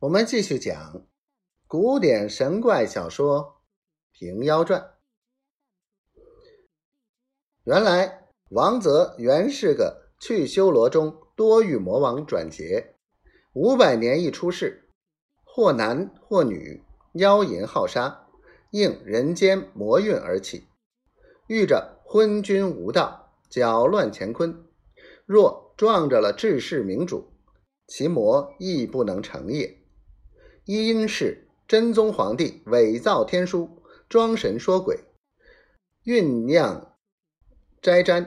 我们继续讲古典神怪小说《平妖传》。原来王泽原是个去修罗中多遇魔王转劫，五百年一出世，或男或女，妖淫好杀，应人间魔运而起，遇着昏君无道，搅乱乾坤。若撞着了治世明主，其魔亦不能成也。因是真宗皇帝伪造天书，装神说鬼，酝酿斋瞻，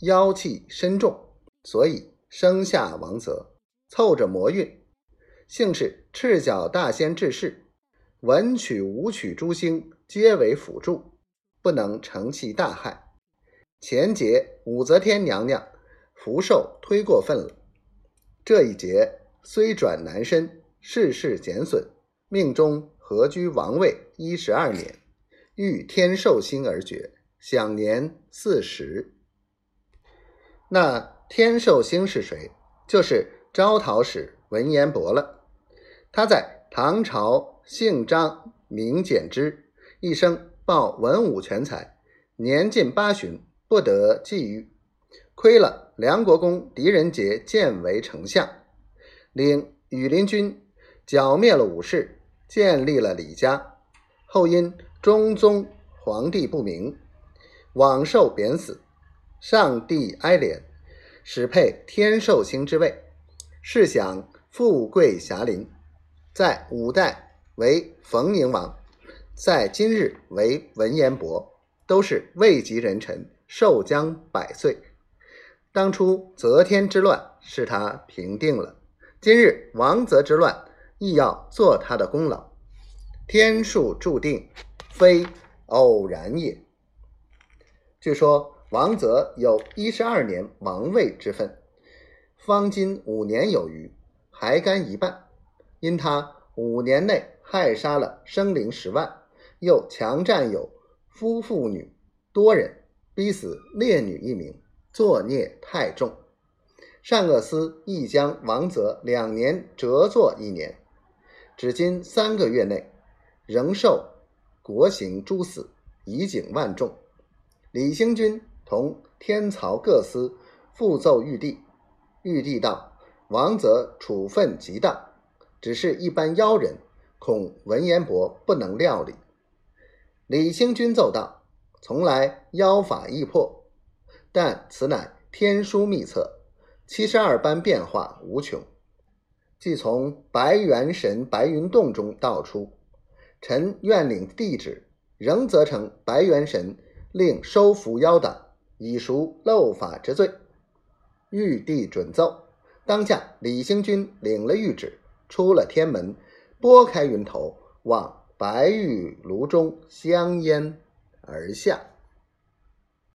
妖气深重，所以生下王泽，凑着魔运。幸是赤脚大仙治世，文曲武曲诸星皆为辅助，不能成其大害。前节武则天娘娘。福寿忒过分了，这一劫虽转男身，世事减损，命中合居王位一十二年，遇天寿星而绝，享年四十。那天寿星是谁？就是招讨使文彦博了。他在唐朝姓张名简之，一生报文武全才，年近八旬，不得际遇。亏了梁国公狄仁杰建为丞相，领羽林军剿灭了武士，建立了李家。后因中宗皇帝不明，枉受贬死。上帝哀怜，始配天寿星之位，是享富贵遐陵。在五代为冯宁王，在今日为文彦博，都是位极人臣，寿将百岁。当初则天之乱是他平定了，今日王泽之乱亦要做他的功劳。天数注定，非偶然也。据说王泽有一十二年王位之分，方今五年有余，还干一半。因他五年内害杀了生灵十万，又强占有夫妇女多人，逼死烈女一名。作孽太重，善恶司亦将王泽两年折作一年，至今三个月内，仍受国刑诛死，以警万众。李兴军同天曹各司复奏玉帝，玉帝道：“王泽处分极当，只是一般妖人，恐文彦博不能料理。”李兴军奏道：“从来妖法易破。”但此乃天书秘策，七十二般变化无穷，即从白元神白云洞中道出。臣愿领帝旨，仍责成白元神令收服妖党，以赎漏法之罪。玉帝准奏，当下李兴军领了谕旨，出了天门，拨开云头，往白玉炉中香烟而下。